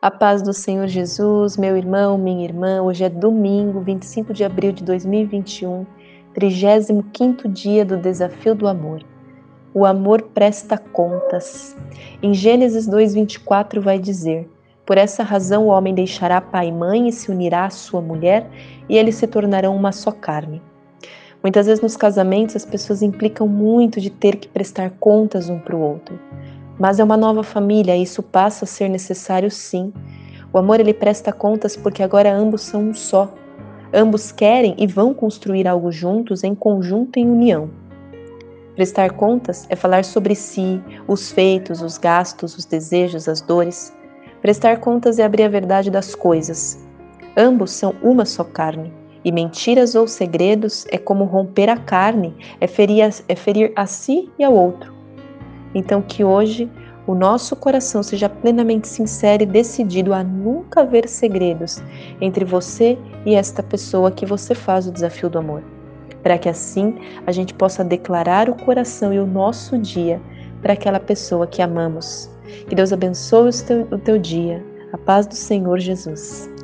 A paz do Senhor Jesus, meu irmão, minha irmã. Hoje é domingo, 25 de abril de 2021, 35 dia do desafio do amor. O amor presta contas. Em Gênesis 2:24 vai dizer: Por essa razão o homem deixará pai e mãe e se unirá à sua mulher, e eles se tornarão uma só carne. Muitas vezes nos casamentos as pessoas implicam muito de ter que prestar contas um para o outro. Mas é uma nova família e isso passa a ser necessário sim. O amor ele presta contas porque agora ambos são um só. Ambos querem e vão construir algo juntos em conjunto em união. Prestar contas é falar sobre si, os feitos, os gastos, os desejos, as dores. Prestar contas é abrir a verdade das coisas. Ambos são uma só carne. E mentiras ou segredos é como romper a carne, é ferir é ferir a si e ao outro. Então, que hoje o nosso coração seja plenamente sincero e decidido a nunca ver segredos entre você e esta pessoa que você faz o desafio do amor. Para que assim a gente possa declarar o coração e o nosso dia para aquela pessoa que amamos. Que Deus abençoe o teu, o teu dia. A paz do Senhor Jesus.